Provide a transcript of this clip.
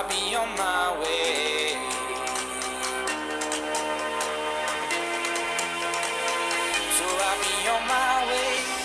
I'll be on my way. So I'll be on my way.